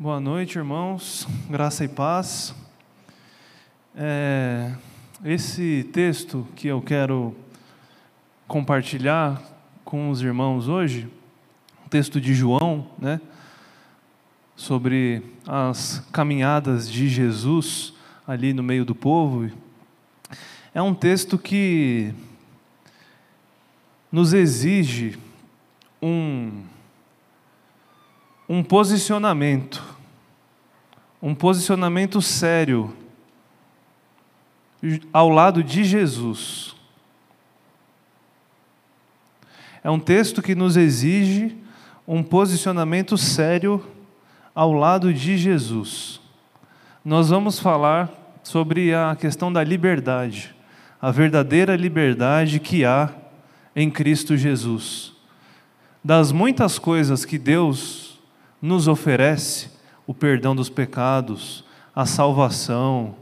Boa noite, irmãos. Graça e paz. É, esse texto que eu quero compartilhar com os irmãos hoje, o texto de João, né, sobre as caminhadas de Jesus ali no meio do povo, é um texto que nos exige um um posicionamento, um posicionamento sério ao lado de Jesus. É um texto que nos exige um posicionamento sério ao lado de Jesus. Nós vamos falar sobre a questão da liberdade, a verdadeira liberdade que há em Cristo Jesus. Das muitas coisas que Deus nos oferece o perdão dos pecados, a salvação,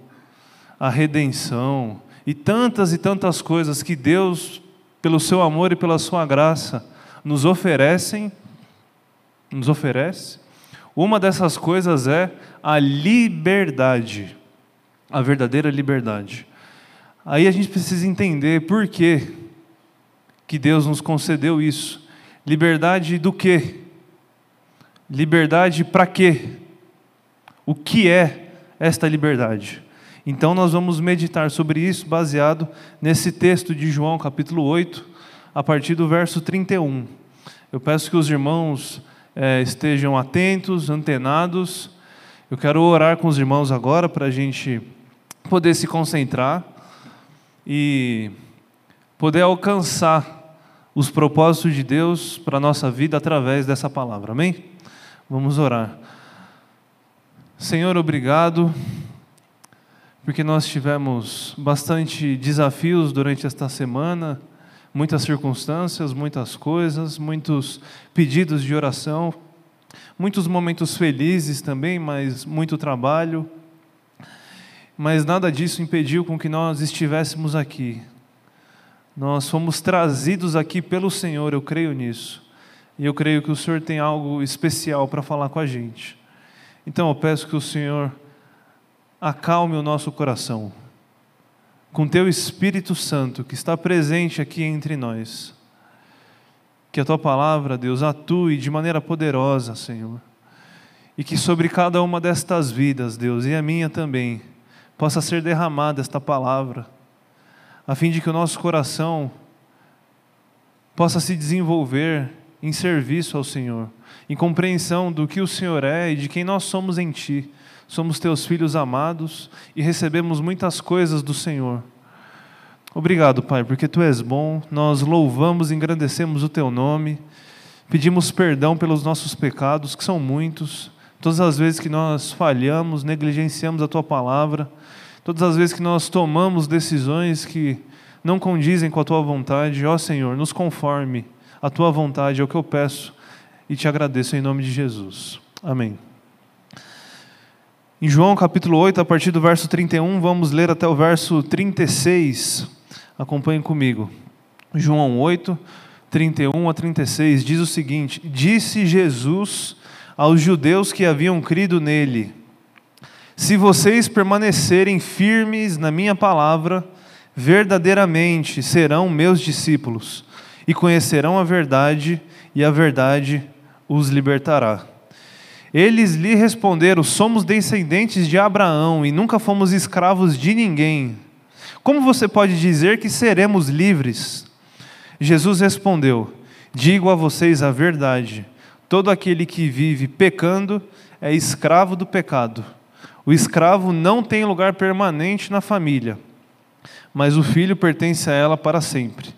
a redenção e tantas e tantas coisas que Deus, pelo seu amor e pela sua graça, nos oferecem, nos oferece. Uma dessas coisas é a liberdade, a verdadeira liberdade. Aí a gente precisa entender por que que Deus nos concedeu isso. Liberdade do quê? Liberdade para quê? O que é esta liberdade? Então nós vamos meditar sobre isso baseado nesse texto de João, capítulo 8, a partir do verso 31. Eu peço que os irmãos é, estejam atentos, antenados. Eu quero orar com os irmãos agora para a gente poder se concentrar e poder alcançar os propósitos de Deus para a nossa vida através dessa palavra. Amém? Vamos orar. Senhor, obrigado, porque nós tivemos bastante desafios durante esta semana, muitas circunstâncias, muitas coisas, muitos pedidos de oração, muitos momentos felizes também, mas muito trabalho. Mas nada disso impediu com que nós estivéssemos aqui. Nós fomos trazidos aqui pelo Senhor, eu creio nisso. E eu creio que o Senhor tem algo especial para falar com a gente. Então eu peço que o Senhor acalme o nosso coração com teu Espírito Santo que está presente aqui entre nós. Que a tua palavra, Deus, atue de maneira poderosa, Senhor. E que sobre cada uma destas vidas, Deus, e a minha também, possa ser derramada esta palavra, a fim de que o nosso coração possa se desenvolver em serviço ao Senhor, em compreensão do que o Senhor é e de quem nós somos em Ti. Somos Teus filhos amados e recebemos muitas coisas do Senhor. Obrigado, Pai, porque Tu és bom, nós louvamos e engrandecemos o Teu nome, pedimos perdão pelos nossos pecados, que são muitos, todas as vezes que nós falhamos, negligenciamos a Tua palavra, todas as vezes que nós tomamos decisões que não condizem com a Tua vontade, ó Senhor, nos conforme a tua vontade é o que eu peço e te agradeço em nome de Jesus. Amém. Em João capítulo 8, a partir do verso 31, vamos ler até o verso 36. Acompanhe comigo. João 8, 31 a 36 diz o seguinte: Disse Jesus aos judeus que haviam crido nele: Se vocês permanecerem firmes na minha palavra, verdadeiramente serão meus discípulos e conhecerão a verdade, e a verdade os libertará. Eles lhe responderam: Somos descendentes de Abraão e nunca fomos escravos de ninguém. Como você pode dizer que seremos livres? Jesus respondeu: Digo a vocês a verdade. Todo aquele que vive pecando é escravo do pecado. O escravo não tem lugar permanente na família, mas o filho pertence a ela para sempre.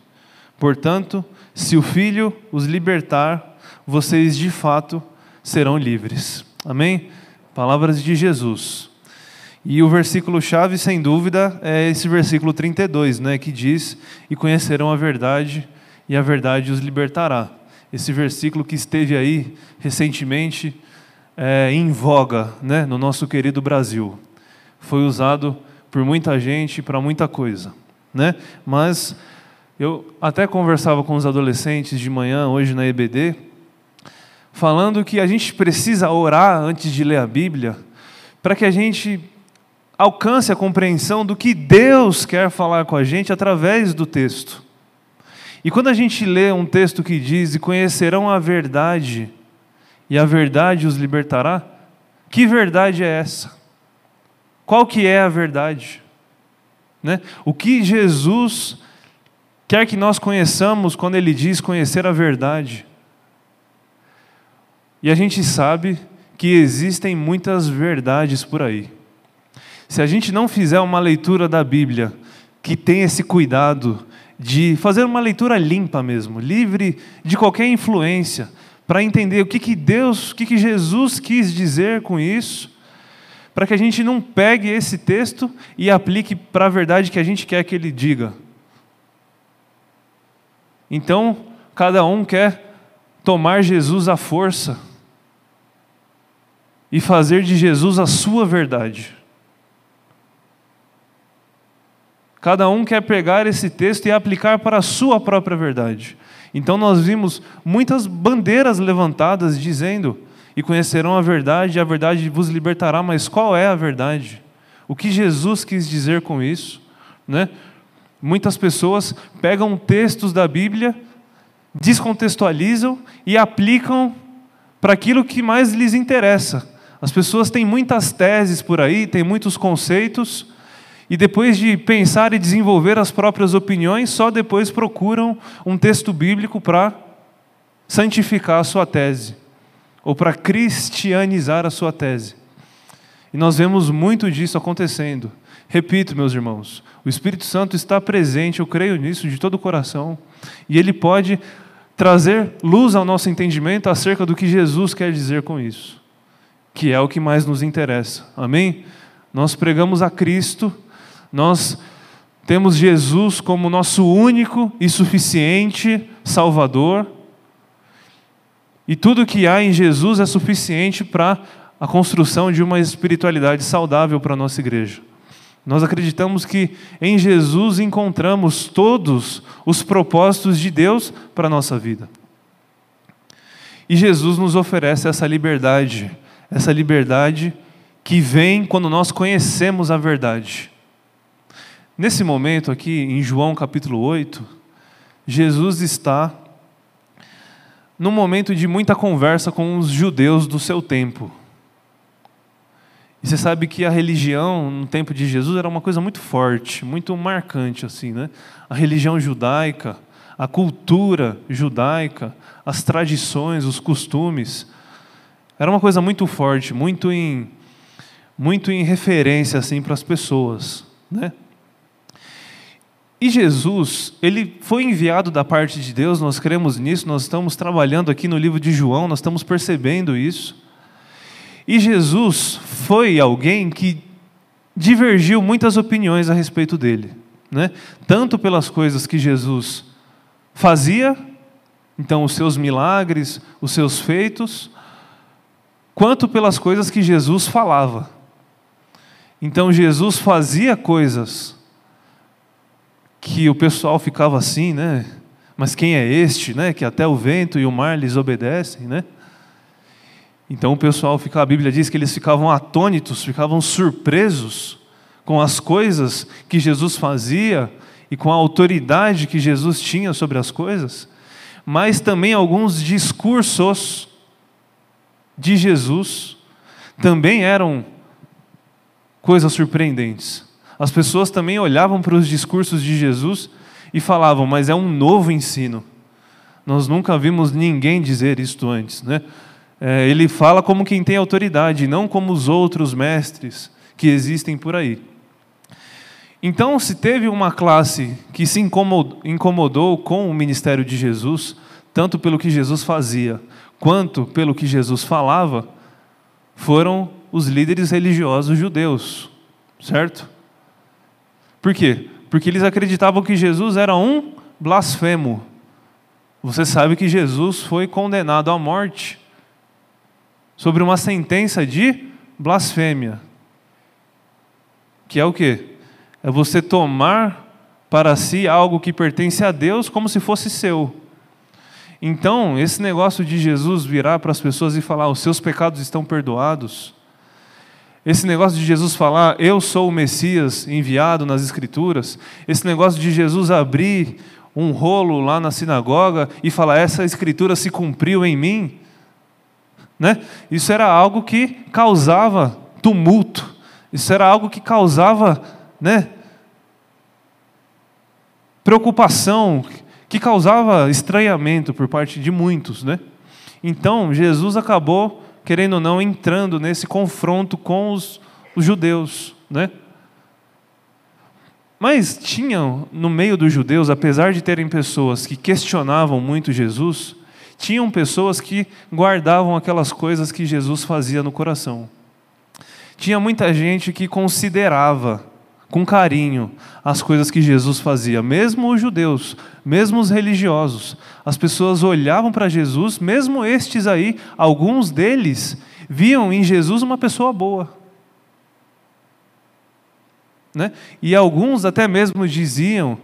Portanto, se o Filho os libertar, vocês de fato serão livres. Amém? Palavras de Jesus. E o versículo chave, sem dúvida, é esse versículo 32, né, que diz: "E conhecerão a verdade, e a verdade os libertará". Esse versículo que esteve aí recentemente é, em voga, né, no nosso querido Brasil, foi usado por muita gente para muita coisa, né? Mas eu até conversava com os adolescentes de manhã, hoje na EBD, falando que a gente precisa orar antes de ler a Bíblia, para que a gente alcance a compreensão do que Deus quer falar com a gente através do texto. E quando a gente lê um texto que diz: E conhecerão a verdade, e a verdade os libertará, que verdade é essa? Qual que é a verdade? Né? O que Jesus quer que nós conheçamos quando Ele diz conhecer a verdade? E a gente sabe que existem muitas verdades por aí. Se a gente não fizer uma leitura da Bíblia que tem esse cuidado de fazer uma leitura limpa mesmo, livre de qualquer influência, para entender o que, que Deus, o que, que Jesus quis dizer com isso, para que a gente não pegue esse texto e aplique para a verdade que a gente quer que ele diga. Então, cada um quer tomar Jesus à força e fazer de Jesus a sua verdade. Cada um quer pegar esse texto e aplicar para a sua própria verdade. Então nós vimos muitas bandeiras levantadas dizendo: "E conhecerão a verdade, e a verdade vos libertará". Mas qual é a verdade? O que Jesus quis dizer com isso, né? Muitas pessoas pegam textos da Bíblia, descontextualizam e aplicam para aquilo que mais lhes interessa. As pessoas têm muitas teses por aí, têm muitos conceitos, e depois de pensar e desenvolver as próprias opiniões, só depois procuram um texto bíblico para santificar a sua tese, ou para cristianizar a sua tese. E nós vemos muito disso acontecendo. Repito, meus irmãos, o Espírito Santo está presente, eu creio nisso de todo o coração, e ele pode trazer luz ao nosso entendimento acerca do que Jesus quer dizer com isso que é o que mais nos interessa. Amém? Nós pregamos a Cristo, nós temos Jesus como nosso único e suficiente Salvador, e tudo que há em Jesus é suficiente para a construção de uma espiritualidade saudável para a nossa igreja. Nós acreditamos que em Jesus encontramos todos os propósitos de Deus para a nossa vida. E Jesus nos oferece essa liberdade essa liberdade que vem quando nós conhecemos a verdade. Nesse momento aqui, em João capítulo 8, Jesus está num momento de muita conversa com os judeus do seu tempo. E você sabe que a religião no tempo de Jesus era uma coisa muito forte, muito marcante assim, né? A religião judaica, a cultura judaica, as tradições, os costumes, era uma coisa muito forte, muito em, muito em referência assim para as pessoas, né? E Jesus, ele foi enviado da parte de Deus, nós cremos nisso, nós estamos trabalhando aqui no livro de João, nós estamos percebendo isso. E Jesus foi alguém que divergiu muitas opiniões a respeito dele, né? Tanto pelas coisas que Jesus fazia, então os seus milagres, os seus feitos, quanto pelas coisas que Jesus falava. Então Jesus fazia coisas que o pessoal ficava assim, né? Mas quem é este, né? Que até o vento e o mar lhes obedecem, né? Então o pessoal fica, a Bíblia diz que eles ficavam atônitos, ficavam surpresos com as coisas que Jesus fazia e com a autoridade que Jesus tinha sobre as coisas, mas também alguns discursos de Jesus também eram coisas surpreendentes. As pessoas também olhavam para os discursos de Jesus e falavam, mas é um novo ensino. Nós nunca vimos ninguém dizer isto antes. Né? É, ele fala como quem tem autoridade, não como os outros mestres que existem por aí. Então, se teve uma classe que se incomodou, incomodou com o ministério de Jesus, tanto pelo que Jesus fazia, quanto pelo que Jesus falava, foram os líderes religiosos judeus, certo? Por quê? Porque eles acreditavam que Jesus era um blasfemo. Você sabe que Jesus foi condenado à morte sobre uma sentença de blasfêmia. Que é o quê? É você tomar para si algo que pertence a Deus como se fosse seu. Então, esse negócio de Jesus virar para as pessoas e falar: os seus pecados estão perdoados. Esse negócio de Jesus falar: eu sou o Messias enviado nas Escrituras. Esse negócio de Jesus abrir um rolo lá na sinagoga e falar: essa Escritura se cumpriu em mim. Né? Isso era algo que causava tumulto. Isso era algo que causava né, preocupação, que causava estranhamento por parte de muitos. Né? Então, Jesus acabou, querendo ou não, entrando nesse confronto com os, os judeus. Né? Mas tinham no meio dos judeus, apesar de terem pessoas que questionavam muito Jesus, tinham pessoas que guardavam aquelas coisas que Jesus fazia no coração. Tinha muita gente que considerava com carinho as coisas que Jesus fazia, mesmo os judeus, mesmo os religiosos. As pessoas olhavam para Jesus, mesmo estes aí, alguns deles viam em Jesus uma pessoa boa. Né? E alguns até mesmo diziam: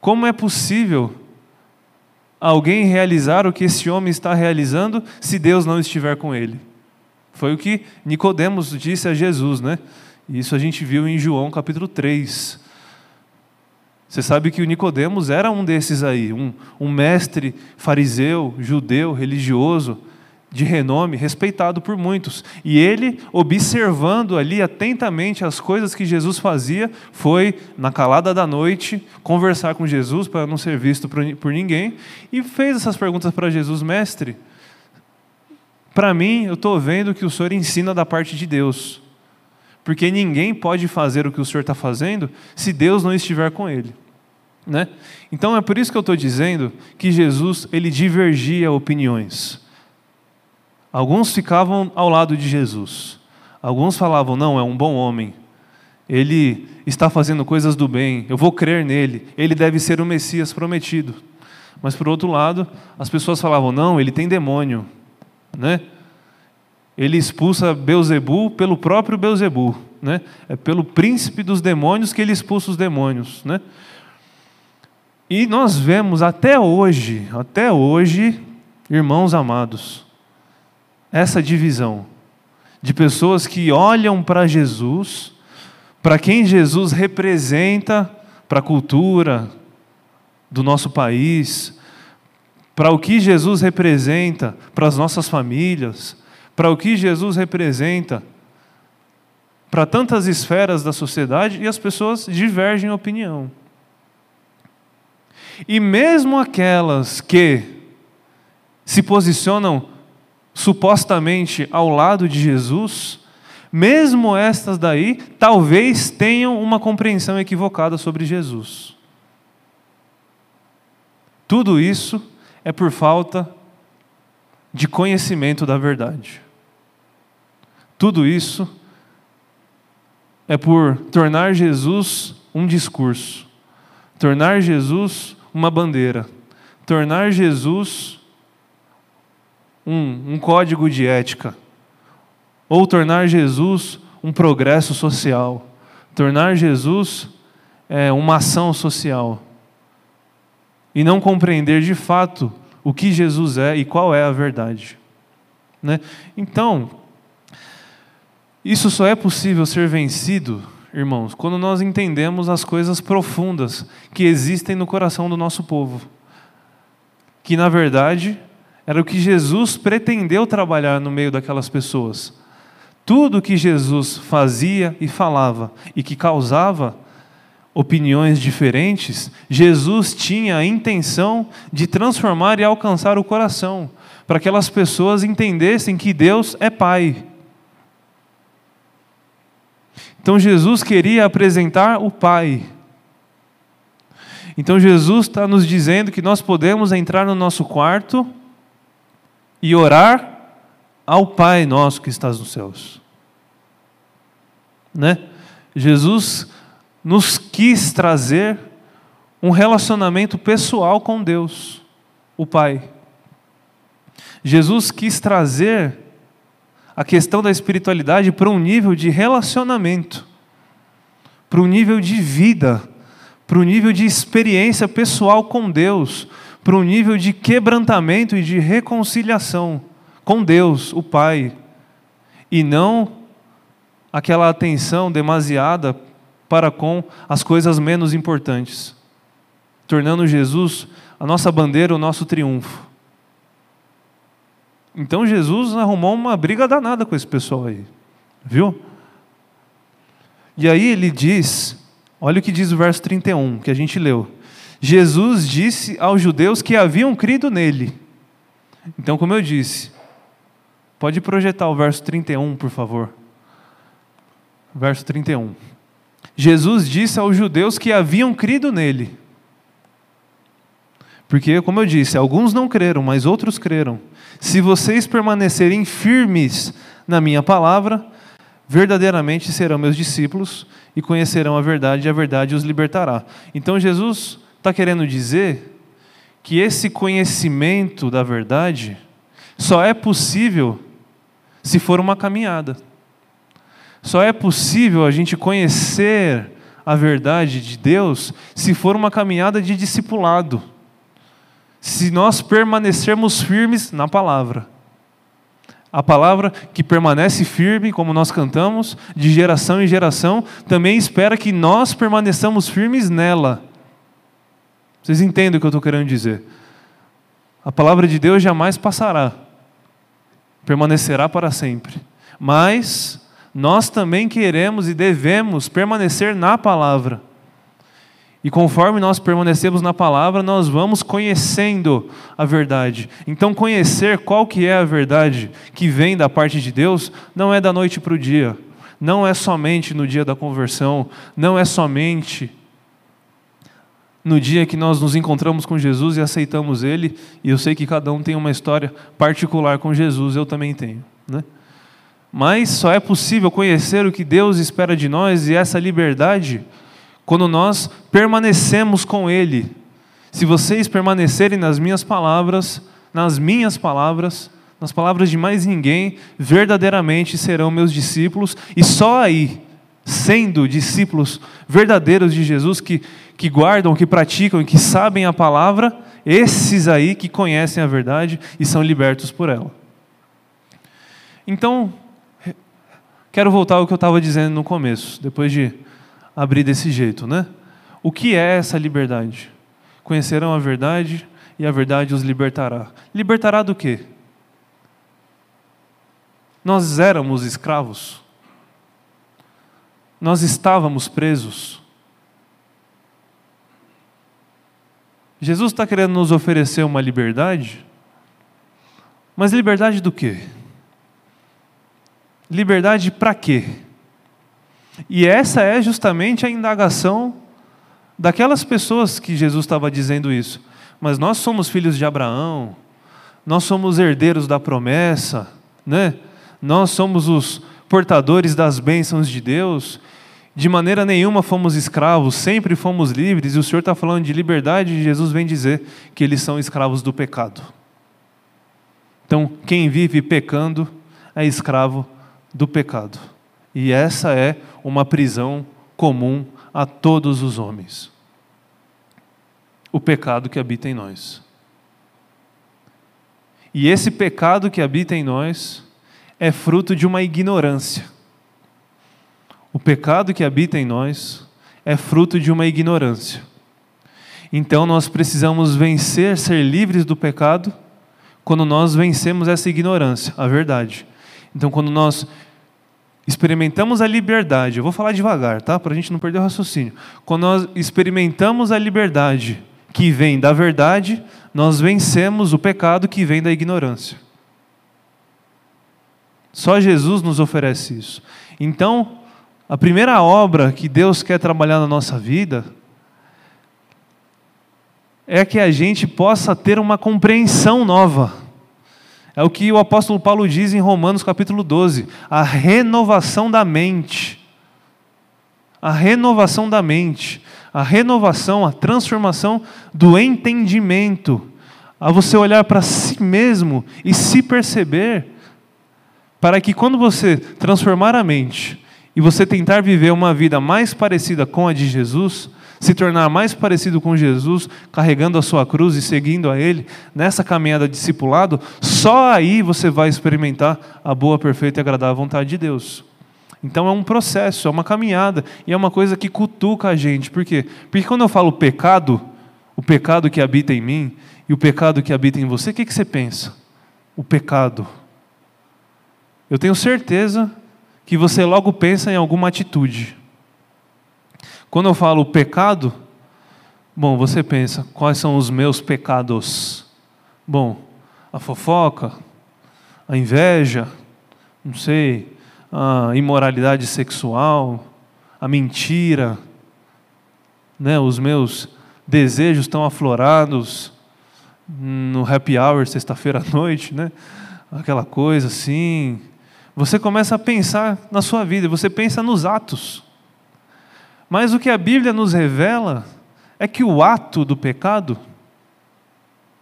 como é possível alguém realizar o que esse homem está realizando se Deus não estiver com ele? Foi o que Nicodemos disse a Jesus, né? Isso a gente viu em João capítulo 3. Você sabe que o Nicodemos era um desses aí, um, um mestre fariseu, judeu, religioso, de renome, respeitado por muitos. E ele, observando ali atentamente as coisas que Jesus fazia, foi, na calada da noite, conversar com Jesus para não ser visto por ninguém e fez essas perguntas para Jesus: Mestre, para mim, eu estou vendo que o Senhor ensina da parte de Deus. Porque ninguém pode fazer o que o Senhor está fazendo se Deus não estiver com ele. Né? Então é por isso que eu estou dizendo que Jesus ele divergia opiniões. Alguns ficavam ao lado de Jesus. Alguns falavam: não, é um bom homem. Ele está fazendo coisas do bem. Eu vou crer nele. Ele deve ser o Messias prometido. Mas por outro lado, as pessoas falavam: não, ele tem demônio né? Ele expulsa Beuzebu pelo próprio Beuzebu, né? É pelo príncipe dos demônios que ele expulsa os demônios, né? E nós vemos até hoje, até hoje, irmãos amados, essa divisão de pessoas que olham para Jesus, para quem Jesus representa para a cultura do nosso país, para o que Jesus representa para as nossas famílias, para o que Jesus representa para tantas esferas da sociedade e as pessoas divergem opinião. E mesmo aquelas que se posicionam supostamente ao lado de Jesus, mesmo estas daí, talvez tenham uma compreensão equivocada sobre Jesus. Tudo isso é por falta de conhecimento da verdade. Tudo isso é por tornar Jesus um discurso, tornar Jesus uma bandeira, tornar Jesus um, um código de ética, ou tornar Jesus um progresso social, tornar Jesus é, uma ação social e não compreender de fato o que Jesus é e qual é a verdade. Né? Então, isso só é possível ser vencido, irmãos, quando nós entendemos as coisas profundas que existem no coração do nosso povo. Que, na verdade, era o que Jesus pretendeu trabalhar no meio daquelas pessoas. Tudo que Jesus fazia e falava e que causava opiniões diferentes, Jesus tinha a intenção de transformar e alcançar o coração, para que aquelas pessoas entendessem que Deus é Pai. Então Jesus queria apresentar o Pai. Então Jesus está nos dizendo que nós podemos entrar no nosso quarto e orar ao Pai nosso que estás nos céus. Né? Jesus nos quis trazer um relacionamento pessoal com Deus, o Pai. Jesus quis trazer a questão da espiritualidade para um nível de relacionamento, para um nível de vida, para um nível de experiência pessoal com Deus, para um nível de quebrantamento e de reconciliação com Deus, o Pai, e não aquela atenção demasiada para com as coisas menos importantes, tornando Jesus a nossa bandeira, o nosso triunfo. Então Jesus arrumou uma briga danada com esse pessoal aí, viu? E aí ele diz, olha o que diz o verso 31, que a gente leu. Jesus disse aos judeus que haviam crido nele. Então, como eu disse, pode projetar o verso 31, por favor. Verso 31. Jesus disse aos judeus que haviam crido nele. Porque, como eu disse, alguns não creram, mas outros creram. Se vocês permanecerem firmes na minha palavra, verdadeiramente serão meus discípulos e conhecerão a verdade, e a verdade os libertará. Então, Jesus está querendo dizer que esse conhecimento da verdade só é possível se for uma caminhada. Só é possível a gente conhecer a verdade de Deus se for uma caminhada de discipulado. Se nós permanecermos firmes na palavra. A palavra que permanece firme, como nós cantamos, de geração em geração, também espera que nós permaneçamos firmes nela. Vocês entendem o que eu estou querendo dizer? A palavra de Deus jamais passará, permanecerá para sempre. Mas nós também queremos e devemos permanecer na palavra. E conforme nós permanecemos na palavra, nós vamos conhecendo a verdade. Então, conhecer qual que é a verdade que vem da parte de Deus não é da noite para o dia, não é somente no dia da conversão, não é somente no dia que nós nos encontramos com Jesus e aceitamos Ele. E eu sei que cada um tem uma história particular com Jesus, eu também tenho, né? Mas só é possível conhecer o que Deus espera de nós e essa liberdade quando nós permanecemos com Ele. Se vocês permanecerem nas minhas palavras, nas minhas palavras, nas palavras de mais ninguém, verdadeiramente serão meus discípulos, e só aí, sendo discípulos verdadeiros de Jesus, que, que guardam, que praticam e que sabem a palavra, esses aí que conhecem a verdade e são libertos por ela. Então, Quero voltar ao que eu estava dizendo no começo, depois de abrir desse jeito, né? O que é essa liberdade? Conhecerão a verdade e a verdade os libertará. Libertará do quê? Nós éramos escravos. Nós estávamos presos. Jesus está querendo nos oferecer uma liberdade, mas liberdade do quê? Liberdade para quê? E essa é justamente a indagação daquelas pessoas que Jesus estava dizendo isso. Mas nós somos filhos de Abraão, nós somos herdeiros da promessa, né? nós somos os portadores das bênçãos de Deus. De maneira nenhuma fomos escravos, sempre fomos livres, e o Senhor está falando de liberdade, e Jesus vem dizer que eles são escravos do pecado. Então, quem vive pecando é escravo do pecado. E essa é uma prisão comum a todos os homens. O pecado que habita em nós. E esse pecado que habita em nós é fruto de uma ignorância. O pecado que habita em nós é fruto de uma ignorância. Então nós precisamos vencer, ser livres do pecado, quando nós vencemos essa ignorância, a verdade. Então, quando nós experimentamos a liberdade, eu vou falar devagar, tá? Para a gente não perder o raciocínio. Quando nós experimentamos a liberdade que vem da verdade, nós vencemos o pecado que vem da ignorância. Só Jesus nos oferece isso. Então, a primeira obra que Deus quer trabalhar na nossa vida é que a gente possa ter uma compreensão nova é o que o apóstolo Paulo diz em Romanos capítulo 12: a renovação da mente. A renovação da mente, a renovação, a transformação do entendimento, a você olhar para si mesmo e se perceber, para que quando você transformar a mente e você tentar viver uma vida mais parecida com a de Jesus, se tornar mais parecido com Jesus, carregando a sua cruz e seguindo a Ele, nessa caminhada discipulado, só aí você vai experimentar a boa, perfeita e agradável vontade de Deus. Então é um processo, é uma caminhada, e é uma coisa que cutuca a gente. Por quê? Porque quando eu falo pecado, o pecado que habita em mim e o pecado que habita em você, o que, que você pensa? O pecado. Eu tenho certeza que você logo pensa em alguma atitude. Quando eu falo pecado, bom, você pensa, quais são os meus pecados? Bom, a fofoca, a inveja, não sei, a imoralidade sexual, a mentira, né, os meus desejos estão aflorados no happy hour sexta-feira à noite, né? Aquela coisa assim. Você começa a pensar na sua vida, você pensa nos atos. Mas o que a Bíblia nos revela é que o ato do pecado,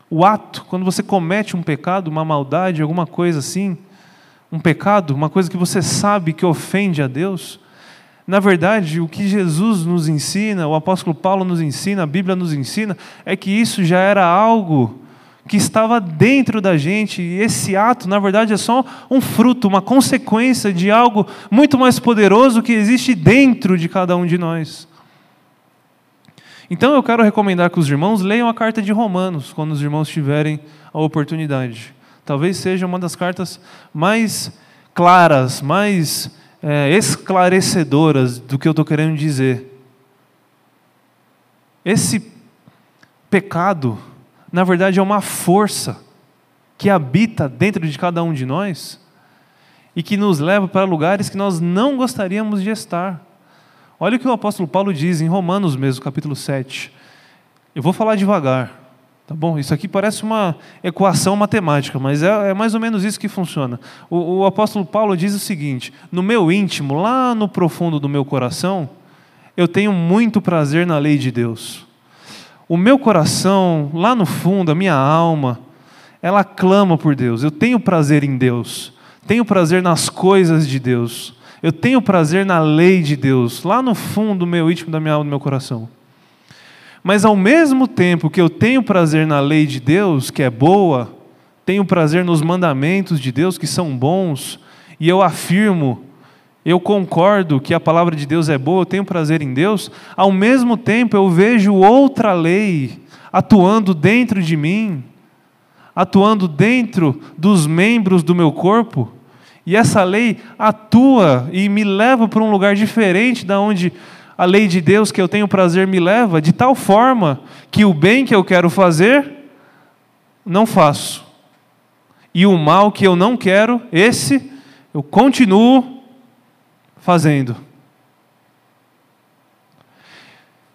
o ato, quando você comete um pecado, uma maldade, alguma coisa assim, um pecado, uma coisa que você sabe que ofende a Deus, na verdade, o que Jesus nos ensina, o apóstolo Paulo nos ensina, a Bíblia nos ensina, é que isso já era algo que estava dentro da gente, e esse ato, na verdade, é só um fruto, uma consequência de algo muito mais poderoso que existe dentro de cada um de nós. Então eu quero recomendar que os irmãos leiam a carta de Romanos, quando os irmãos tiverem a oportunidade. Talvez seja uma das cartas mais claras, mais é, esclarecedoras do que eu estou querendo dizer. Esse pecado, na verdade, é uma força que habita dentro de cada um de nós e que nos leva para lugares que nós não gostaríamos de estar. Olha o que o apóstolo Paulo diz em Romanos mesmo, capítulo 7. Eu vou falar devagar, tá bom? Isso aqui parece uma equação matemática, mas é, é mais ou menos isso que funciona. O, o apóstolo Paulo diz o seguinte: no meu íntimo, lá no profundo do meu coração, eu tenho muito prazer na lei de Deus o meu coração, lá no fundo, a minha alma, ela clama por Deus. Eu tenho prazer em Deus, tenho prazer nas coisas de Deus, eu tenho prazer na lei de Deus, lá no fundo do meu íntimo, da minha alma, do meu coração. Mas ao mesmo tempo que eu tenho prazer na lei de Deus, que é boa, tenho prazer nos mandamentos de Deus, que são bons, e eu afirmo eu concordo que a palavra de Deus é boa, eu tenho prazer em Deus, ao mesmo tempo eu vejo outra lei atuando dentro de mim, atuando dentro dos membros do meu corpo, e essa lei atua e me leva para um lugar diferente da onde a lei de Deus que eu tenho prazer me leva, de tal forma que o bem que eu quero fazer, não faço. E o mal que eu não quero, esse eu continuo fazendo.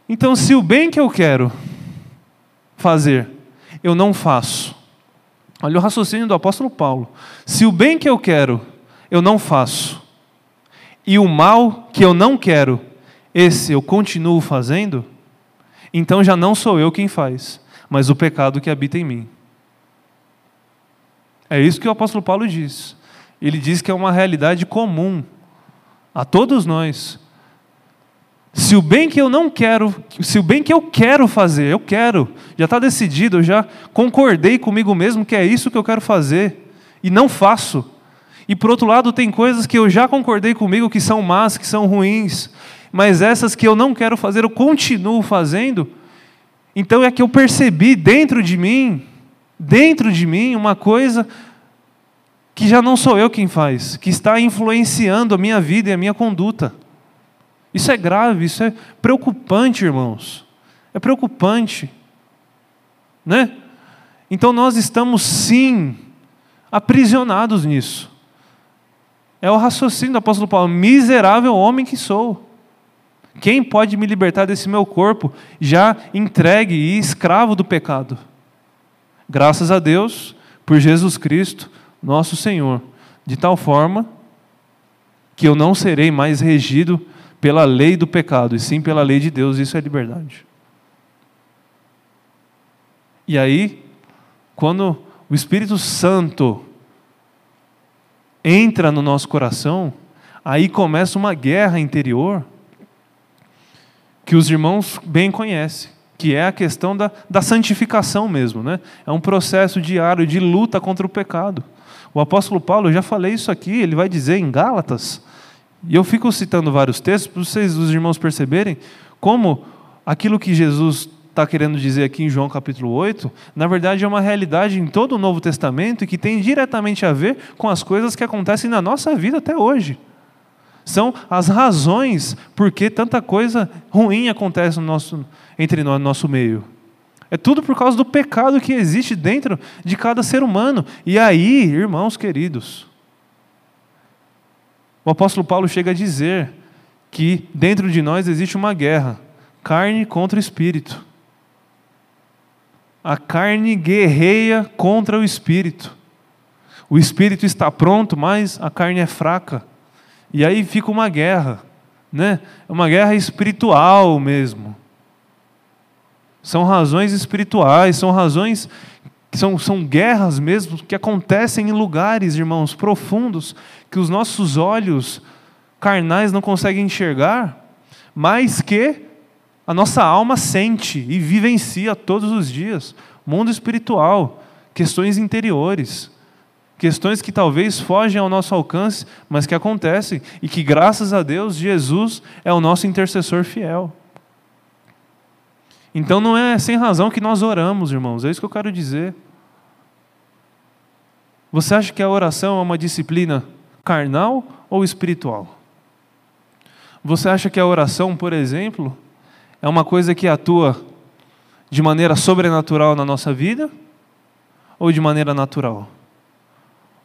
Então, se o bem que eu quero fazer, eu não faço. Olha o raciocínio do apóstolo Paulo. Se o bem que eu quero, eu não faço, e o mal que eu não quero, esse eu continuo fazendo, então já não sou eu quem faz, mas o pecado que habita em mim. É isso que o apóstolo Paulo diz. Ele diz que é uma realidade comum a todos nós. Se o bem que eu não quero, se o bem que eu quero fazer, eu quero, já está decidido, eu já concordei comigo mesmo que é isso que eu quero fazer, e não faço. E por outro lado, tem coisas que eu já concordei comigo que são más, que são ruins, mas essas que eu não quero fazer, eu continuo fazendo. Então é que eu percebi dentro de mim, dentro de mim, uma coisa que já não sou eu quem faz, que está influenciando a minha vida e a minha conduta. Isso é grave, isso é preocupante, irmãos. É preocupante. Né? Então nós estamos sim aprisionados nisso. É o raciocínio do apóstolo Paulo: miserável homem que sou. Quem pode me libertar desse meu corpo já entregue e escravo do pecado? Graças a Deus, por Jesus Cristo, nosso Senhor, de tal forma que eu não serei mais regido pela lei do pecado, e sim pela lei de Deus, isso é liberdade. E aí, quando o Espírito Santo entra no nosso coração, aí começa uma guerra interior que os irmãos bem conhecem, que é a questão da, da santificação mesmo. Né? É um processo diário de luta contra o pecado. O apóstolo Paulo, eu já falei isso aqui, ele vai dizer em Gálatas, e eu fico citando vários textos para vocês, os irmãos, perceberem como aquilo que Jesus está querendo dizer aqui em João capítulo 8, na verdade é uma realidade em todo o Novo Testamento e que tem diretamente a ver com as coisas que acontecem na nossa vida até hoje. São as razões por que tanta coisa ruim acontece no nosso, entre nós, no nosso meio. É tudo por causa do pecado que existe dentro de cada ser humano. E aí, irmãos queridos, o apóstolo Paulo chega a dizer que dentro de nós existe uma guerra, carne contra espírito. A carne guerreia contra o espírito. O espírito está pronto, mas a carne é fraca. E aí fica uma guerra, né? É uma guerra espiritual mesmo. São razões espirituais, são razões são, são guerras mesmo que acontecem em lugares, irmãos, profundos, que os nossos olhos carnais não conseguem enxergar, mas que a nossa alma sente e vivencia todos os dias. Mundo espiritual, questões interiores, questões que talvez fogem ao nosso alcance, mas que acontecem e que, graças a Deus, Jesus é o nosso intercessor fiel. Então não é sem razão que nós oramos, irmãos, é isso que eu quero dizer. Você acha que a oração é uma disciplina carnal ou espiritual? Você acha que a oração, por exemplo, é uma coisa que atua de maneira sobrenatural na nossa vida ou de maneira natural?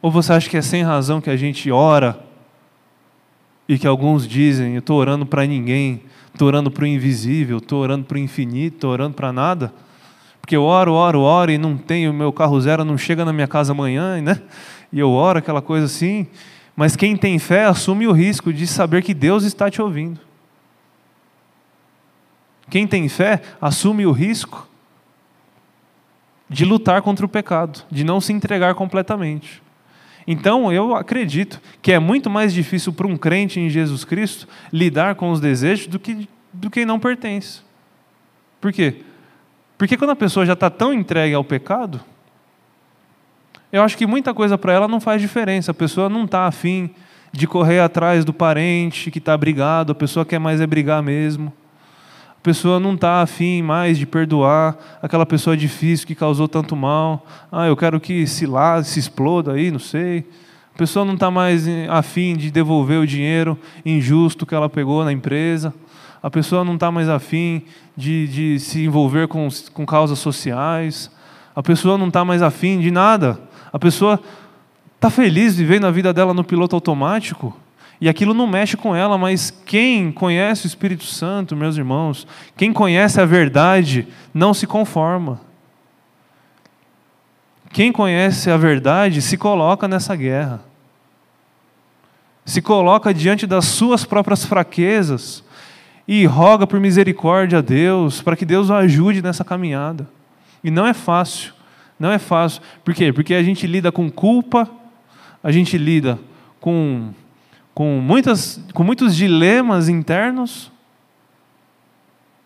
Ou você acha que é sem razão que a gente ora e que alguns dizem, eu estou orando para ninguém, estou orando para o invisível, estou orando para o infinito, estou orando para nada? Porque eu oro, oro, oro e não tenho, meu carro zero não chega na minha casa amanhã, né? E eu oro aquela coisa assim. Mas quem tem fé assume o risco de saber que Deus está te ouvindo. Quem tem fé assume o risco de lutar contra o pecado, de não se entregar completamente. Então, eu acredito que é muito mais difícil para um crente em Jesus Cristo lidar com os desejos do que do quem não pertence. Por quê? Porque quando a pessoa já está tão entregue ao pecado, eu acho que muita coisa para ela não faz diferença. A pessoa não está afim de correr atrás do parente que está brigado, a pessoa quer mais é brigar mesmo pessoa não está afim mais de perdoar aquela pessoa difícil que causou tanto mal. Ah, eu quero que se lá, se exploda aí, não sei. A pessoa não está mais afim de devolver o dinheiro injusto que ela pegou na empresa. A pessoa não está mais afim de, de se envolver com, com causas sociais. A pessoa não está mais afim de nada. A pessoa está feliz vivendo a vida dela no piloto automático. E aquilo não mexe com ela, mas quem conhece o Espírito Santo, meus irmãos, quem conhece a verdade, não se conforma. Quem conhece a verdade se coloca nessa guerra. Se coloca diante das suas próprias fraquezas e roga por misericórdia a Deus, para que Deus o ajude nessa caminhada. E não é fácil. Não é fácil. Por quê? Porque a gente lida com culpa, a gente lida com com, muitas, com muitos dilemas internos.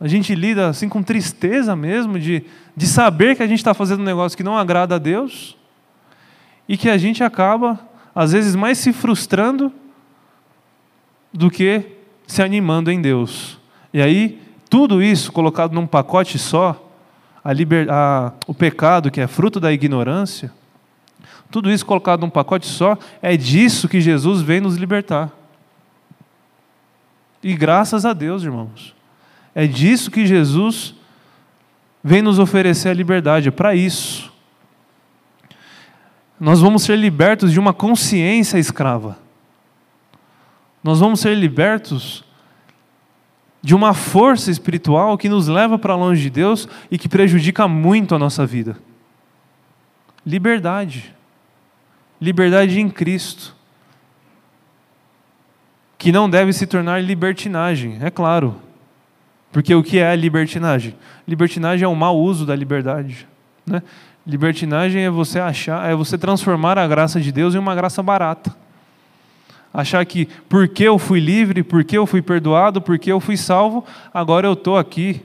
A gente lida assim com tristeza mesmo de, de saber que a gente está fazendo um negócio que não agrada a Deus e que a gente acaba, às vezes, mais se frustrando do que se animando em Deus. E aí, tudo isso colocado num pacote só, a liber, a, o pecado, que é fruto da ignorância, tudo isso colocado num pacote só, é disso que Jesus vem nos libertar. E graças a Deus, irmãos. É disso que Jesus vem nos oferecer a liberdade, é para isso. Nós vamos ser libertos de uma consciência escrava. Nós vamos ser libertos de uma força espiritual que nos leva para longe de Deus e que prejudica muito a nossa vida. Liberdade liberdade em Cristo, que não deve se tornar libertinagem, é claro. Porque o que é a libertinagem? Libertinagem é o mau uso da liberdade. Né? Libertinagem é você achar, é você transformar a graça de Deus em uma graça barata. Achar que porque eu fui livre, porque eu fui perdoado, porque eu fui salvo, agora eu estou aqui,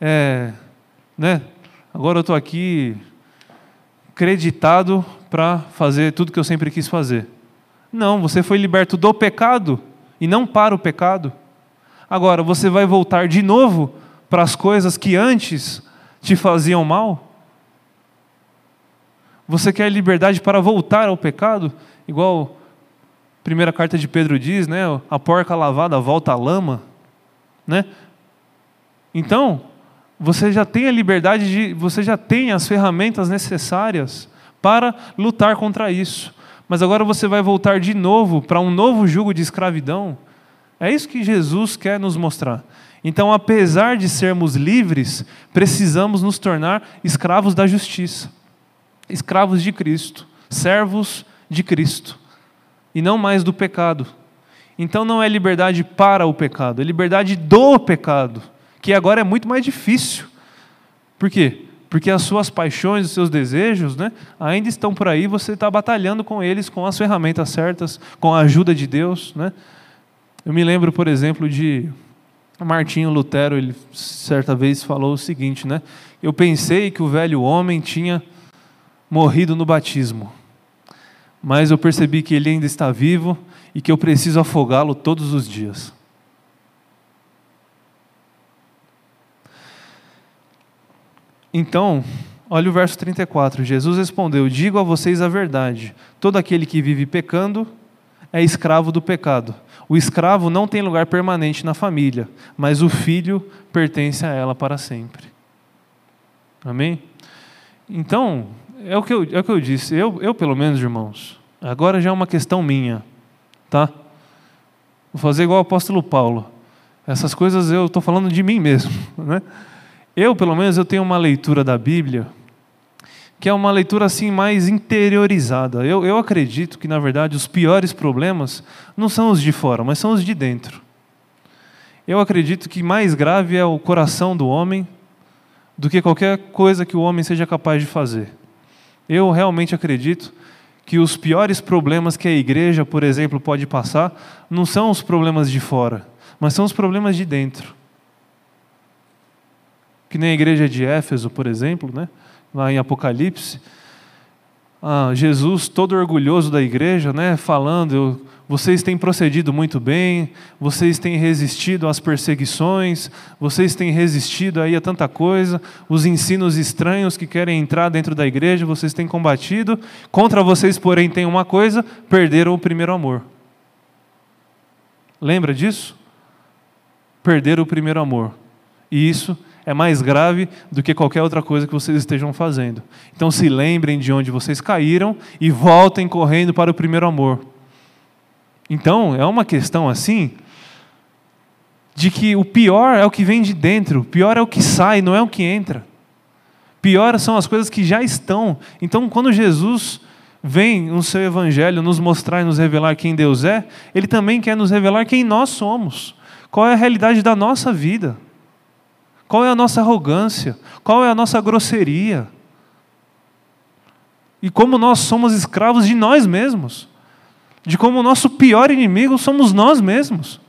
é, né? Agora eu estou aqui creditado para fazer tudo que eu sempre quis fazer. Não, você foi liberto do pecado e não para o pecado. Agora, você vai voltar de novo para as coisas que antes te faziam mal? Você quer liberdade para voltar ao pecado? Igual a primeira carta de Pedro diz, né? A porca lavada volta à lama, né? Então, você já tem a liberdade de, você já tem as ferramentas necessárias para lutar contra isso. Mas agora você vai voltar de novo para um novo jugo de escravidão. É isso que Jesus quer nos mostrar. Então, apesar de sermos livres, precisamos nos tornar escravos da justiça, escravos de Cristo, servos de Cristo, e não mais do pecado. Então, não é liberdade para o pecado, é liberdade do pecado, que agora é muito mais difícil. Por quê? Porque as suas paixões, os seus desejos, né, ainda estão por aí, você está batalhando com eles, com as ferramentas certas, com a ajuda de Deus. Né? Eu me lembro, por exemplo, de Martinho Lutero, ele certa vez falou o seguinte, né? Eu pensei que o velho homem tinha morrido no batismo, mas eu percebi que ele ainda está vivo e que eu preciso afogá-lo todos os dias. Então, olha o verso 34. Jesus respondeu: Digo a vocês a verdade: todo aquele que vive pecando é escravo do pecado. O escravo não tem lugar permanente na família, mas o filho pertence a ela para sempre. Amém? Então, é o que eu, é o que eu disse. Eu, eu, pelo menos, irmãos, agora já é uma questão minha. Tá? Vou fazer igual o apóstolo Paulo. Essas coisas eu estou falando de mim mesmo. Né? Eu, pelo menos, eu tenho uma leitura da Bíblia que é uma leitura assim mais interiorizada. Eu, eu acredito que, na verdade, os piores problemas não são os de fora, mas são os de dentro. Eu acredito que mais grave é o coração do homem do que qualquer coisa que o homem seja capaz de fazer. Eu realmente acredito que os piores problemas que a igreja, por exemplo, pode passar não são os problemas de fora, mas são os problemas de dentro. Que nem a igreja de Éfeso, por exemplo, né? lá em Apocalipse, ah, Jesus, todo orgulhoso da igreja, né, falando: vocês têm procedido muito bem, vocês têm resistido às perseguições, vocês têm resistido aí a tanta coisa, os ensinos estranhos que querem entrar dentro da igreja, vocês têm combatido. Contra vocês, porém, tem uma coisa: perderam o primeiro amor. Lembra disso? Perderam o primeiro amor. E isso é mais grave do que qualquer outra coisa que vocês estejam fazendo. Então se lembrem de onde vocês caíram e voltem correndo para o primeiro amor. Então, é uma questão assim de que o pior é o que vem de dentro, o pior é o que sai, não é o que entra. Pior são as coisas que já estão. Então, quando Jesus vem no seu evangelho nos mostrar e nos revelar quem Deus é, ele também quer nos revelar quem nós somos. Qual é a realidade da nossa vida? Qual é a nossa arrogância? Qual é a nossa grosseria? E como nós somos escravos de nós mesmos. De como o nosso pior inimigo somos nós mesmos.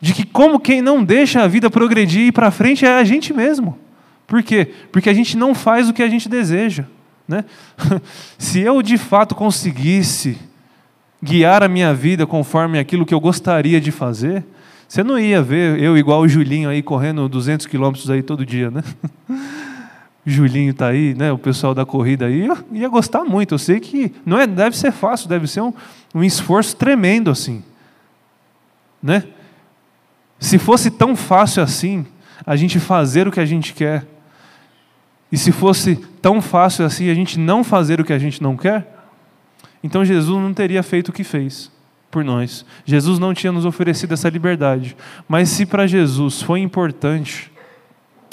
De que como quem não deixa a vida progredir e ir para frente é a gente mesmo. Por quê? Porque a gente não faz o que a gente deseja. Né? Se eu de fato conseguisse guiar a minha vida conforme aquilo que eu gostaria de fazer, você não ia ver eu igual o Julinho aí correndo 200 quilômetros aí todo dia, né? Julinho está aí, né? O pessoal da corrida aí, eu ia gostar muito. Eu sei que não é, deve ser fácil, deve ser um, um esforço tremendo assim, né? Se fosse tão fácil assim a gente fazer o que a gente quer, e se fosse tão fácil assim a gente não fazer o que a gente não quer, então Jesus não teria feito o que fez por nós. Jesus não tinha nos oferecido essa liberdade. Mas se para Jesus foi importante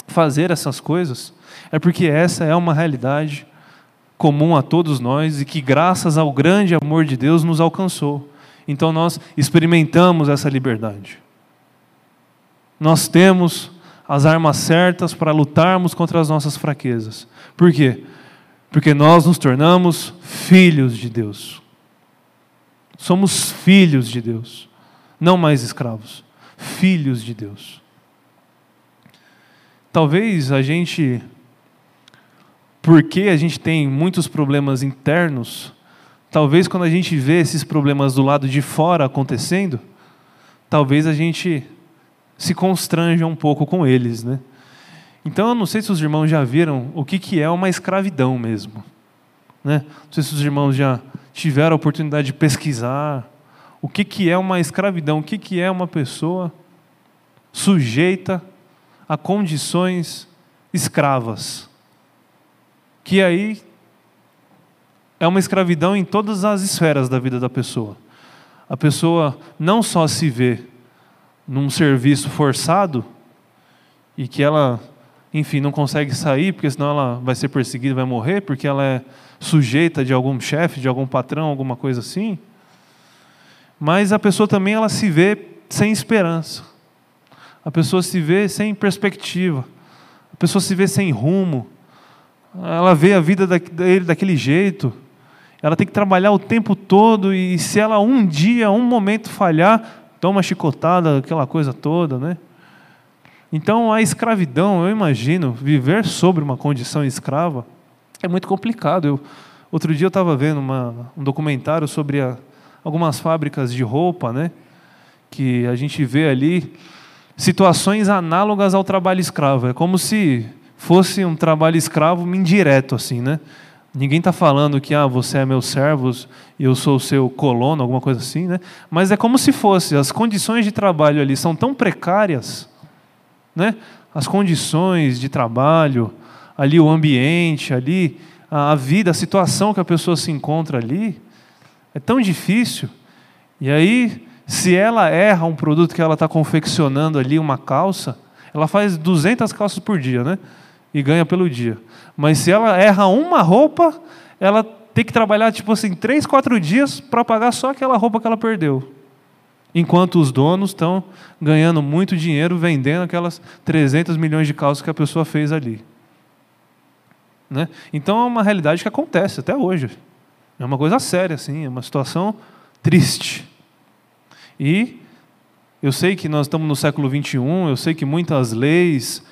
fazer essas coisas, é porque essa é uma realidade comum a todos nós e que, graças ao grande amor de Deus, nos alcançou. Então nós experimentamos essa liberdade. Nós temos as armas certas para lutarmos contra as nossas fraquezas. Por quê? Porque nós nos tornamos filhos de Deus Somos filhos de Deus, não mais escravos, filhos de Deus. Talvez a gente, porque a gente tem muitos problemas internos, talvez quando a gente vê esses problemas do lado de fora acontecendo, talvez a gente se constranja um pouco com eles, né? Então eu não sei se os irmãos já viram o que, que é uma escravidão mesmo. Né? Não sei se os irmãos já tiveram a oportunidade de pesquisar o que, que é uma escravidão, o que, que é uma pessoa sujeita a condições escravas. Que aí é uma escravidão em todas as esferas da vida da pessoa. A pessoa não só se vê num serviço forçado e que ela, enfim, não consegue sair porque senão ela vai ser perseguida, vai morrer, porque ela é sujeita de algum chefe, de algum patrão, alguma coisa assim. Mas a pessoa também ela se vê sem esperança. A pessoa se vê sem perspectiva. A pessoa se vê sem rumo. Ela vê a vida dele daquele jeito. Ela tem que trabalhar o tempo todo e se ela um dia, um momento falhar, toma chicotada, aquela coisa toda, né? Então a escravidão, eu imagino, viver sobre uma condição escrava é muito complicado. Eu, outro dia eu estava vendo uma, um documentário sobre a, algumas fábricas de roupa, né? Que a gente vê ali situações análogas ao trabalho escravo. É como se fosse um trabalho escravo indireto, assim, né? Ninguém está falando que ah, você é meu servo e eu sou seu colono, alguma coisa assim, né? Mas é como se fosse. As condições de trabalho ali são tão precárias, né? As condições de trabalho, ali o ambiente, ali a vida, a situação que a pessoa se encontra ali, é tão difícil. E aí, se ela erra um produto que ela está confeccionando ali, uma calça, ela faz 200 calças por dia, né? E ganha pelo dia. Mas se ela erra uma roupa, ela tem que trabalhar tipo assim três, quatro dias para pagar só aquela roupa que ela perdeu. Enquanto os donos estão ganhando muito dinheiro vendendo aquelas 300 milhões de calças que a pessoa fez ali. Né? Então é uma realidade que acontece até hoje. É uma coisa séria, assim, é uma situação triste. E eu sei que nós estamos no século 21, eu sei que muitas leis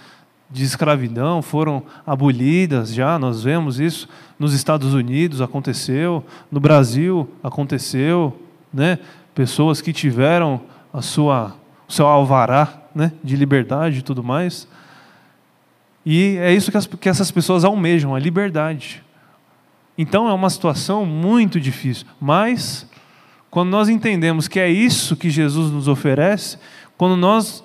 de escravidão foram abolidas já, nós vemos isso nos Estados Unidos aconteceu, no Brasil aconteceu, né? Pessoas que tiveram a sua o seu alvará, né, de liberdade e tudo mais. E é isso que, as, que essas pessoas almejam, a liberdade. Então é uma situação muito difícil, mas quando nós entendemos que é isso que Jesus nos oferece, quando nós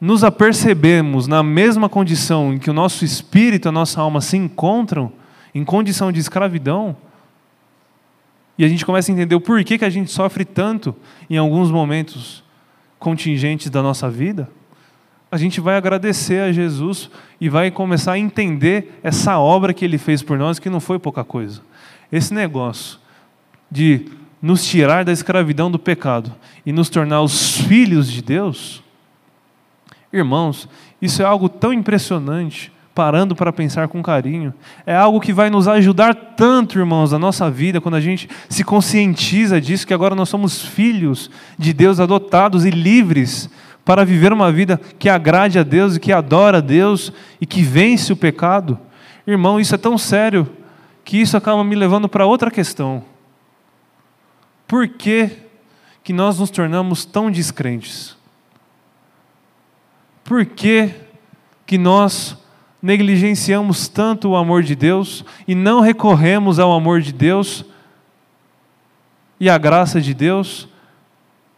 nos apercebemos na mesma condição em que o nosso espírito, a nossa alma se encontram, em condição de escravidão, e a gente começa a entender o porquê que a gente sofre tanto em alguns momentos contingentes da nossa vida, a gente vai agradecer a Jesus e vai começar a entender essa obra que ele fez por nós, que não foi pouca coisa. Esse negócio de nos tirar da escravidão do pecado e nos tornar os filhos de Deus, Irmãos, isso é algo tão impressionante, parando para pensar com carinho. É algo que vai nos ajudar tanto, irmãos, na nossa vida, quando a gente se conscientiza disso, que agora nós somos filhos de Deus, adotados e livres para viver uma vida que agrade a Deus e que adora a Deus e que vence o pecado. Irmão, isso é tão sério que isso acaba me levando para outra questão. Por que, que nós nos tornamos tão descrentes? Por que, que nós negligenciamos tanto o amor de Deus e não recorremos ao amor de Deus e à graça de Deus,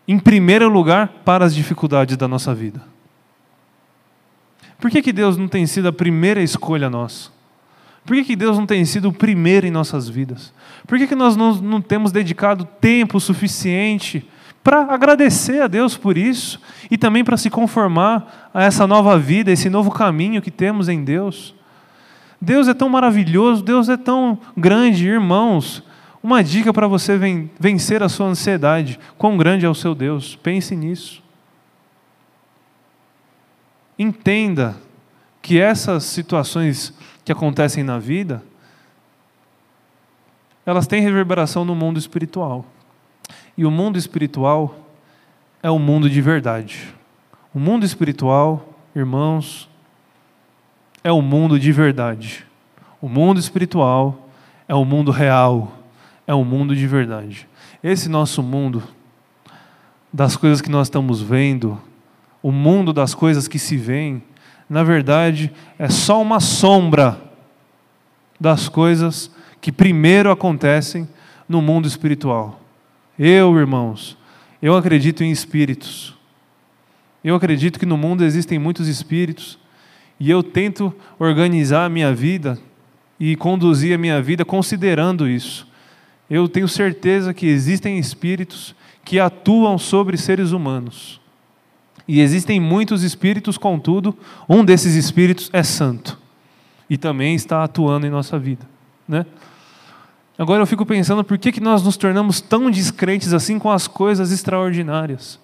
em primeiro lugar, para as dificuldades da nossa vida? Por que, que Deus não tem sido a primeira escolha nossa? Por que, que Deus não tem sido o primeiro em nossas vidas? Por que, que nós não, não temos dedicado tempo suficiente para agradecer a Deus por isso e também para se conformar a essa nova vida, esse novo caminho que temos em Deus. Deus é tão maravilhoso, Deus é tão grande, irmãos. Uma dica para você vencer a sua ansiedade: quão grande é o seu Deus? Pense nisso. Entenda que essas situações que acontecem na vida, elas têm reverberação no mundo espiritual. E o mundo espiritual é o mundo de verdade. O mundo espiritual, irmãos, é o mundo de verdade. O mundo espiritual é o mundo real, é o mundo de verdade. Esse nosso mundo, das coisas que nós estamos vendo, o mundo das coisas que se veem, na verdade, é só uma sombra das coisas que primeiro acontecem no mundo espiritual. Eu, irmãos, eu acredito em espíritos. Eu acredito que no mundo existem muitos espíritos e eu tento organizar a minha vida e conduzir a minha vida considerando isso. Eu tenho certeza que existem espíritos que atuam sobre seres humanos. E existem muitos espíritos, contudo, um desses espíritos é santo e também está atuando em nossa vida, né? Agora eu fico pensando por que, que nós nos tornamos tão descrentes assim com as coisas extraordinárias?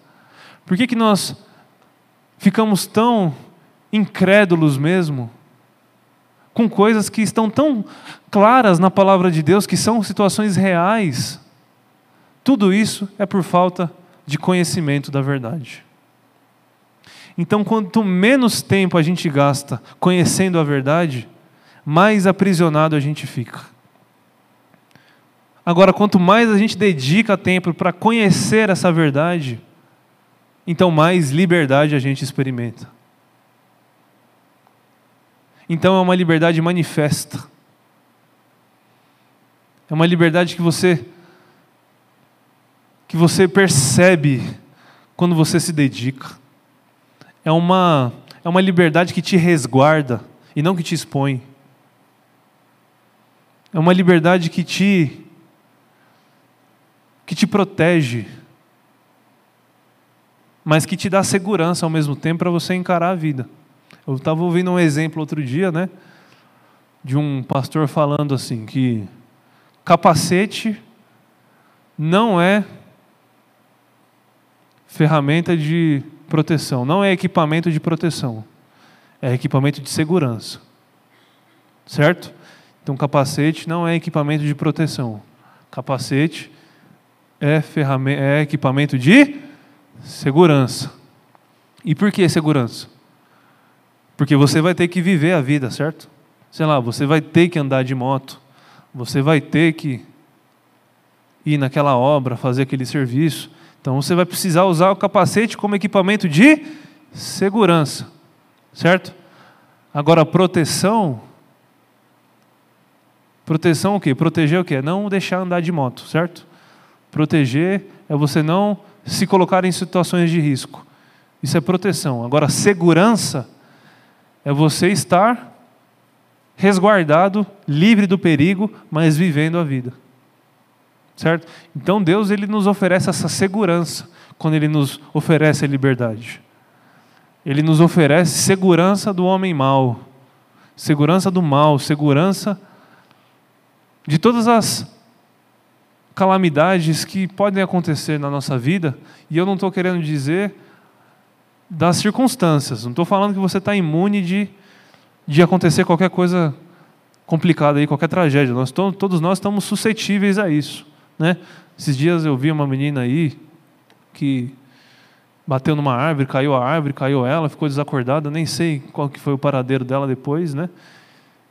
Por que, que nós ficamos tão incrédulos mesmo com coisas que estão tão claras na palavra de Deus, que são situações reais? Tudo isso é por falta de conhecimento da verdade. Então, quanto menos tempo a gente gasta conhecendo a verdade, mais aprisionado a gente fica. Agora, quanto mais a gente dedica tempo para conhecer essa verdade, então mais liberdade a gente experimenta. Então é uma liberdade manifesta. É uma liberdade que você que você percebe quando você se dedica. É uma é uma liberdade que te resguarda e não que te expõe. É uma liberdade que te que te protege, mas que te dá segurança ao mesmo tempo para você encarar a vida. Eu estava ouvindo um exemplo outro dia, né, de um pastor falando assim que capacete não é ferramenta de proteção, não é equipamento de proteção, é equipamento de segurança. Certo? Então, capacete não é equipamento de proteção. Capacete é, ferramenta, é equipamento de segurança. E por que segurança? Porque você vai ter que viver a vida, certo? Sei lá, você vai ter que andar de moto, você vai ter que ir naquela obra, fazer aquele serviço. Então você vai precisar usar o capacete como equipamento de segurança, certo? Agora, proteção. Proteção o quê? Proteger o quê? Não deixar andar de moto, certo? Proteger é você não se colocar em situações de risco. Isso é proteção. Agora, segurança é você estar resguardado, livre do perigo, mas vivendo a vida. Certo? Então Deus ele nos oferece essa segurança quando ele nos oferece a liberdade. Ele nos oferece segurança do homem mau, segurança do mal, segurança de todas as calamidades que podem acontecer na nossa vida, e eu não estou querendo dizer das circunstâncias, não estou falando que você está imune de, de acontecer qualquer coisa complicada aí, qualquer tragédia. Nós, todos nós estamos suscetíveis a isso. Né? Esses dias eu vi uma menina aí que bateu numa árvore, caiu a árvore, caiu ela, ficou desacordada, nem sei qual que foi o paradeiro dela depois, né?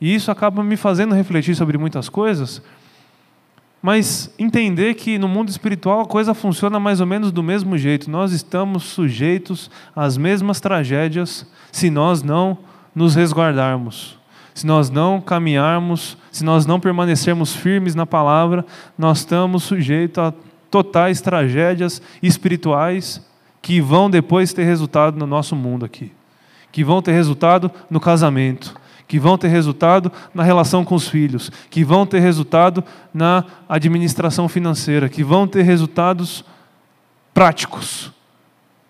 E isso acaba me fazendo refletir sobre muitas coisas, mas entender que no mundo espiritual a coisa funciona mais ou menos do mesmo jeito. Nós estamos sujeitos às mesmas tragédias se nós não nos resguardarmos. Se nós não caminharmos, se nós não permanecermos firmes na palavra, nós estamos sujeitos a totais tragédias espirituais que vão depois ter resultado no nosso mundo aqui, que vão ter resultado no casamento, que vão ter resultado na relação com os filhos, que vão ter resultado na administração financeira, que vão ter resultados práticos,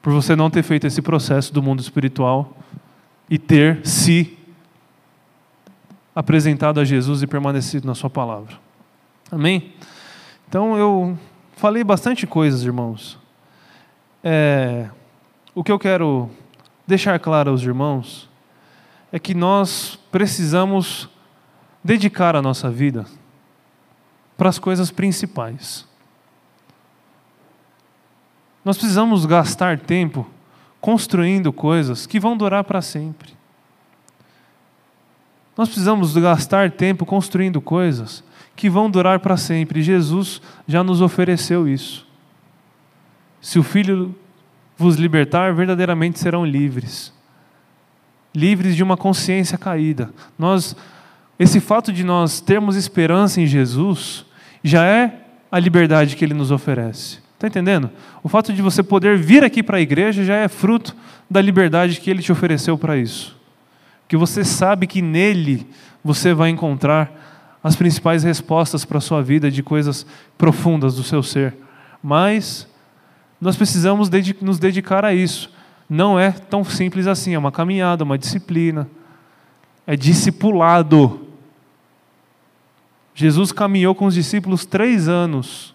por você não ter feito esse processo do mundo espiritual e ter se apresentado a Jesus e permanecido na Sua palavra. Amém? Então eu falei bastante coisas, irmãos. É, o que eu quero deixar claro aos irmãos é que nós precisamos dedicar a nossa vida para as coisas principais. Nós precisamos gastar tempo construindo coisas que vão durar para sempre. Nós precisamos gastar tempo construindo coisas que vão durar para sempre. Jesus já nos ofereceu isso. Se o Filho vos libertar, verdadeiramente serão livres. Livres de uma consciência caída. Nós, esse fato de nós termos esperança em Jesus já é a liberdade que ele nos oferece. Está entendendo? O fato de você poder vir aqui para a igreja já é fruto da liberdade que ele te ofereceu para isso que você sabe que nele você vai encontrar as principais respostas para a sua vida de coisas profundas do seu ser. Mas nós precisamos nos dedicar a isso. Não é tão simples assim, é uma caminhada, uma disciplina. É discipulado. Jesus caminhou com os discípulos três anos.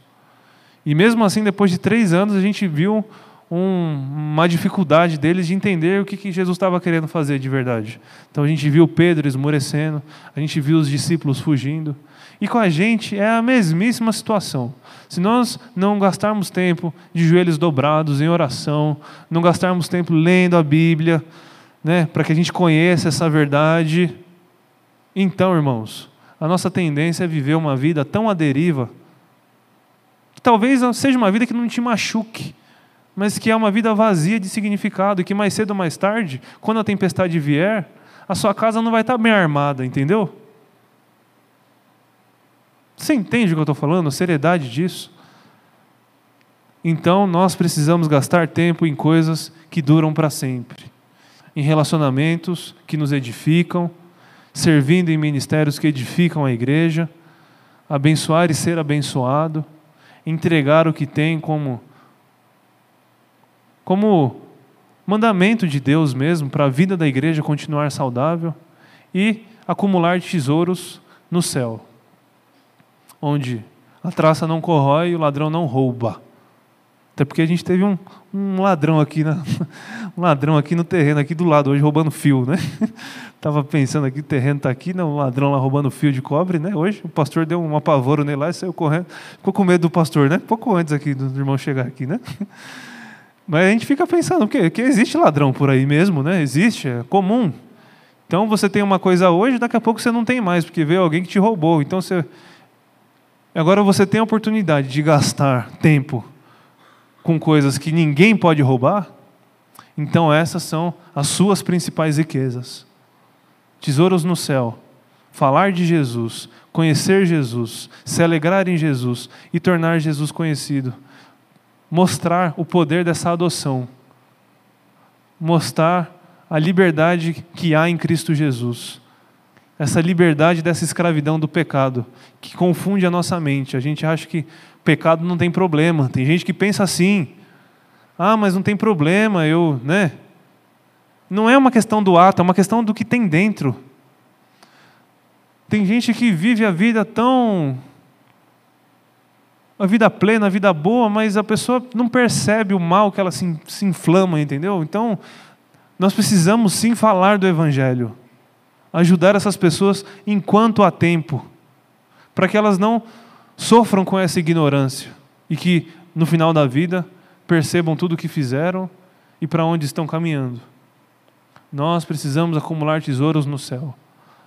E mesmo assim, depois de três anos, a gente viu um, uma dificuldade deles de entender o que, que Jesus estava querendo fazer de verdade. Então a gente viu Pedro esmorecendo, a gente viu os discípulos fugindo. E com a gente é a mesmíssima situação. Se nós não gastarmos tempo de joelhos dobrados em oração, não gastarmos tempo lendo a Bíblia, né, para que a gente conheça essa verdade, então, irmãos, a nossa tendência é viver uma vida tão à deriva, que talvez seja uma vida que não te machuque, mas que é uma vida vazia de significado, que mais cedo ou mais tarde, quando a tempestade vier, a sua casa não vai estar bem armada, entendeu? Você entende o que eu estou falando? A seriedade disso? Então nós precisamos gastar tempo em coisas que duram para sempre, em relacionamentos que nos edificam, servindo em ministérios que edificam a igreja, abençoar e ser abençoado, entregar o que tem como como mandamento de Deus mesmo para a vida da igreja continuar saudável e acumular tesouros no céu, onde a traça não corrói e o ladrão não rouba. Até porque a gente teve um, um ladrão aqui, um ladrão aqui no terreno aqui do lado hoje roubando fio, né? Tava pensando aqui, o terreno está aqui, né? um ladrão lá roubando fio de cobre, né? Hoje o pastor deu um apavoro nele lá e saiu correndo, ficou com medo do pastor, né? Pouco antes aqui do irmão chegar aqui, né? Mas a gente fica pensando, porque que existe ladrão por aí mesmo, né? Existe, é comum. Então você tem uma coisa hoje, daqui a pouco você não tem mais, porque veio alguém que te roubou. Então você. Agora você tem a oportunidade de gastar tempo com coisas que ninguém pode roubar. Então essas são as suas principais riquezas. Tesouros no céu. Falar de Jesus, conhecer Jesus, se alegrar em Jesus e tornar Jesus conhecido mostrar o poder dessa adoção, mostrar a liberdade que há em Cristo Jesus. Essa liberdade dessa escravidão do pecado, que confunde a nossa mente. A gente acha que pecado não tem problema. Tem gente que pensa assim: ah, mas não tem problema, eu, né? Não é uma questão do ato, é uma questão do que tem dentro. Tem gente que vive a vida tão a vida plena, a vida boa, mas a pessoa não percebe o mal que ela se, se inflama, entendeu? Então, nós precisamos sim falar do Evangelho, ajudar essas pessoas enquanto há tempo, para que elas não sofram com essa ignorância e que no final da vida percebam tudo o que fizeram e para onde estão caminhando. Nós precisamos acumular tesouros no céu,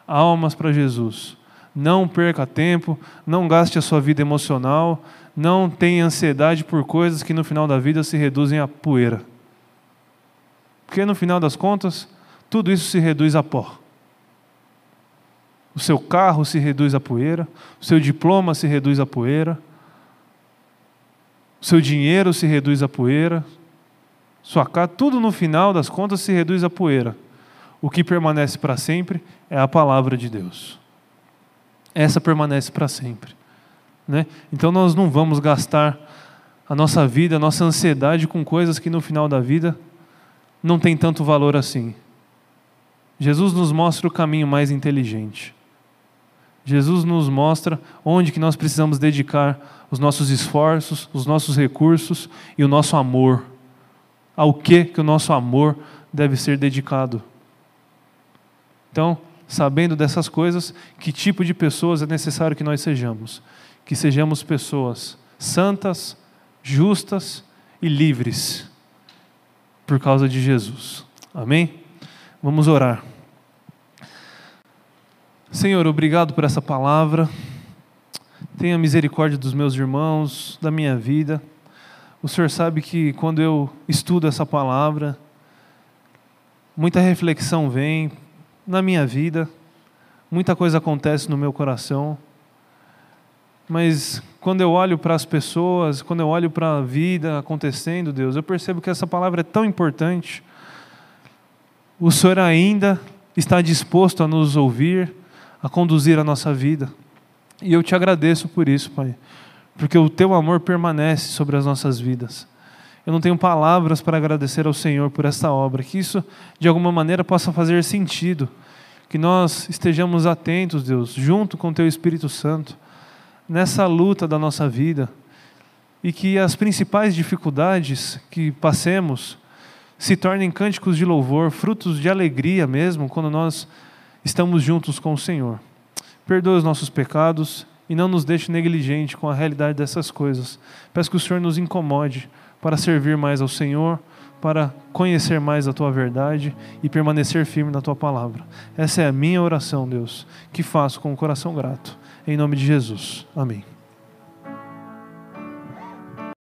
almas para Jesus. Não perca tempo, não gaste a sua vida emocional, não tenha ansiedade por coisas que no final da vida se reduzem a poeira. Porque no final das contas, tudo isso se reduz a pó. O seu carro se reduz a poeira, o seu diploma se reduz a poeira, o seu dinheiro se reduz a poeira, sua casa, tudo no final das contas se reduz a poeira. O que permanece para sempre é a palavra de Deus. Essa permanece para sempre. Né? Então nós não vamos gastar a nossa vida, a nossa ansiedade com coisas que no final da vida não tem tanto valor assim. Jesus nos mostra o caminho mais inteligente. Jesus nos mostra onde que nós precisamos dedicar os nossos esforços, os nossos recursos e o nosso amor. Ao que que o nosso amor deve ser dedicado. Então, sabendo dessas coisas, que tipo de pessoas é necessário que nós sejamos? que sejamos pessoas santas, justas e livres por causa de Jesus. Amém? Vamos orar. Senhor, obrigado por essa palavra. Tenha misericórdia dos meus irmãos, da minha vida. O Senhor sabe que quando eu estudo essa palavra, muita reflexão vem na minha vida, muita coisa acontece no meu coração. Mas quando eu olho para as pessoas, quando eu olho para a vida acontecendo, Deus, eu percebo que essa palavra é tão importante. O Senhor ainda está disposto a nos ouvir, a conduzir a nossa vida. E eu te agradeço por isso, Pai, porque o teu amor permanece sobre as nossas vidas. Eu não tenho palavras para agradecer ao Senhor por esta obra, que isso de alguma maneira possa fazer sentido, que nós estejamos atentos, Deus, junto com o teu Espírito Santo nessa luta da nossa vida e que as principais dificuldades que passemos se tornem cânticos de louvor, frutos de alegria mesmo, quando nós estamos juntos com o Senhor. Perdoa os nossos pecados e não nos deixe negligente com a realidade dessas coisas. Peço que o Senhor nos incomode para servir mais ao Senhor, para conhecer mais a tua verdade e permanecer firme na tua palavra. Essa é a minha oração, Deus, que faço com o coração grato. Em nome de Jesus. Amém.